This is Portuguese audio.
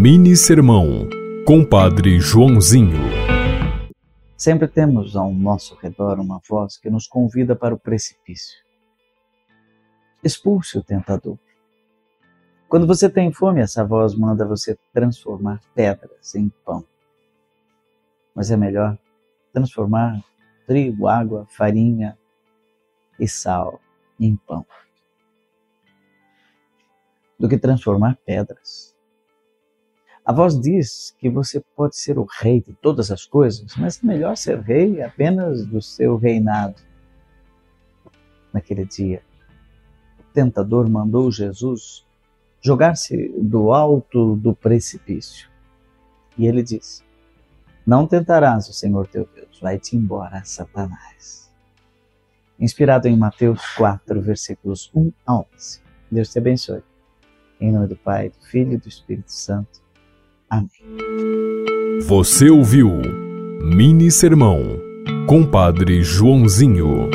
Mini Sermão, Compadre Joãozinho. Sempre temos ao nosso redor uma voz que nos convida para o precipício. Expulse o tentador. Quando você tem fome, essa voz manda você transformar pedras em pão. Mas é melhor transformar trigo, água, farinha e sal em pão do que transformar pedras. A voz diz que você pode ser o rei de todas as coisas, mas é melhor ser rei apenas do seu reinado. Naquele dia, o tentador mandou Jesus jogar-se do alto do precipício. E ele disse: Não tentarás o Senhor teu Deus, vai-te embora, Satanás. Inspirado em Mateus 4, versículos 1 a 11. Deus te abençoe. Em nome do Pai, do Filho e do Espírito Santo. Amém. Você ouviu Mini Sermão, Compadre Joãozinho.